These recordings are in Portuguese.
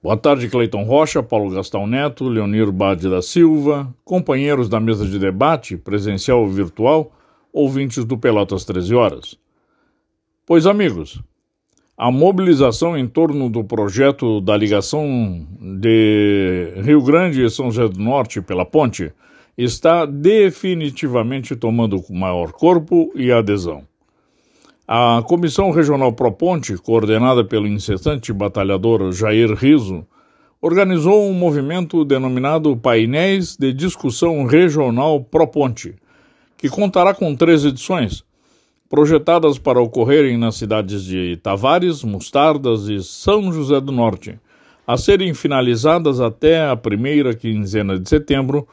Boa tarde, Cleiton Rocha, Paulo Gastão Neto, Leonir Bade da Silva, companheiros da mesa de debate, presencial ou virtual, ouvintes do Pelotas 13 Horas. Pois, amigos, a mobilização em torno do projeto da ligação de Rio Grande e São José do Norte pela ponte está definitivamente tomando maior corpo e adesão. A Comissão Regional Proponte, coordenada pelo incessante batalhador Jair Riso, organizou um movimento denominado Painéis de Discussão Regional Proponte, que contará com três edições, projetadas para ocorrerem nas cidades de Tavares, Mostardas e São José do Norte, a serem finalizadas até a primeira quinzena de setembro,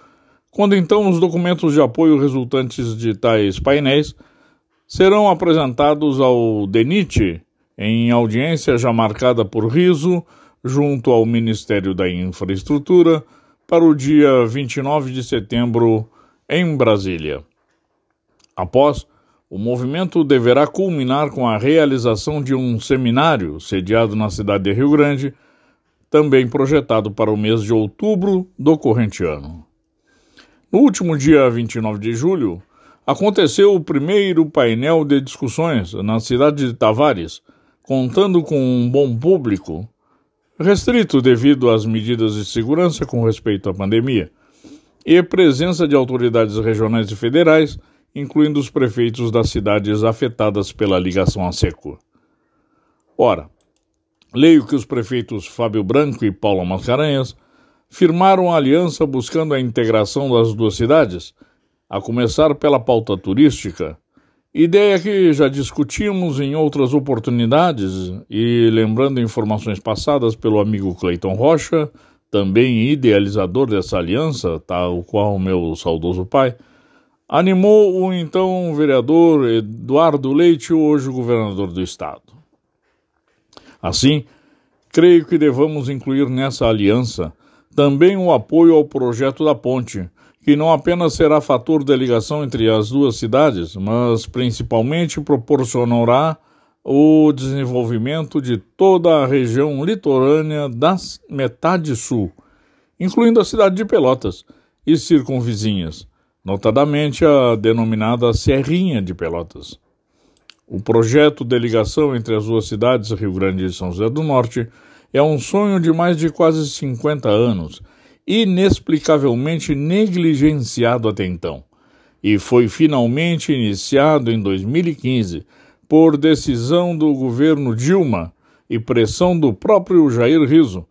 quando então os documentos de apoio resultantes de tais painéis serão apresentados ao DENIT em audiência já marcada por Riso, junto ao Ministério da Infraestrutura, para o dia 29 de setembro, em Brasília. Após, o movimento deverá culminar com a realização de um seminário sediado na cidade de Rio Grande, também projetado para o mês de outubro do corrente ano. No último dia 29 de julho, aconteceu o primeiro painel de discussões na cidade de Tavares, contando com um bom público, restrito devido às medidas de segurança com respeito à pandemia, e presença de autoridades regionais e federais, incluindo os prefeitos das cidades afetadas pela ligação a seco. Ora, leio que os prefeitos Fábio Branco e Paulo Mascarenhas firmaram a aliança buscando a integração das duas cidades a começar pela pauta turística, ideia que já discutimos em outras oportunidades e lembrando informações passadas pelo amigo Cleiton Rocha, também idealizador dessa aliança, tal qual meu saudoso pai, animou o então vereador Eduardo Leite, hoje governador do estado. Assim, creio que devamos incluir nessa aliança também o apoio ao projeto da ponte, que não apenas será fator de ligação entre as duas cidades, mas principalmente proporcionará o desenvolvimento de toda a região litorânea da metade sul, incluindo a cidade de Pelotas e circunvizinhas, notadamente a denominada Serrinha de Pelotas. O projeto de ligação entre as duas cidades, Rio Grande e São José do Norte, é um sonho de mais de quase 50 anos inexplicavelmente negligenciado até então, e foi finalmente iniciado em 2015 por decisão do governo Dilma e pressão do próprio Jair Riso,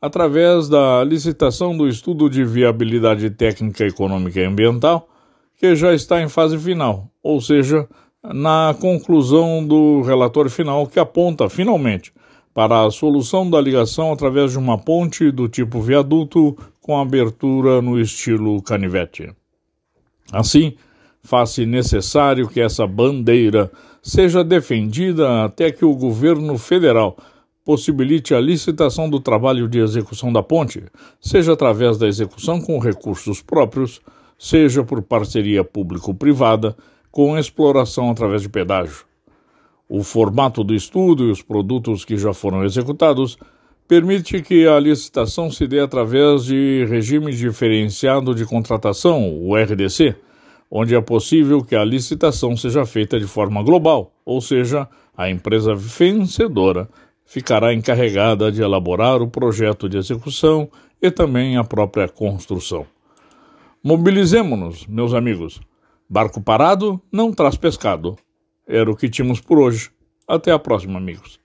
através da licitação do estudo de viabilidade técnica, econômica e ambiental, que já está em fase final, ou seja, na conclusão do relatório final que aponta finalmente para a solução da ligação através de uma ponte do tipo viaduto com abertura no estilo canivete. Assim, faz-se necessário que essa bandeira seja defendida até que o governo federal possibilite a licitação do trabalho de execução da ponte, seja através da execução com recursos próprios, seja por parceria público-privada, com exploração através de pedágio. O formato do estudo e os produtos que já foram executados permite que a licitação se dê através de regime diferenciado de contratação, o RDC, onde é possível que a licitação seja feita de forma global, ou seja, a empresa vencedora ficará encarregada de elaborar o projeto de execução e também a própria construção. Mobilizemo-nos, meus amigos. Barco parado não traz pescado. Era o que tínhamos por hoje. Até a próxima, amigos.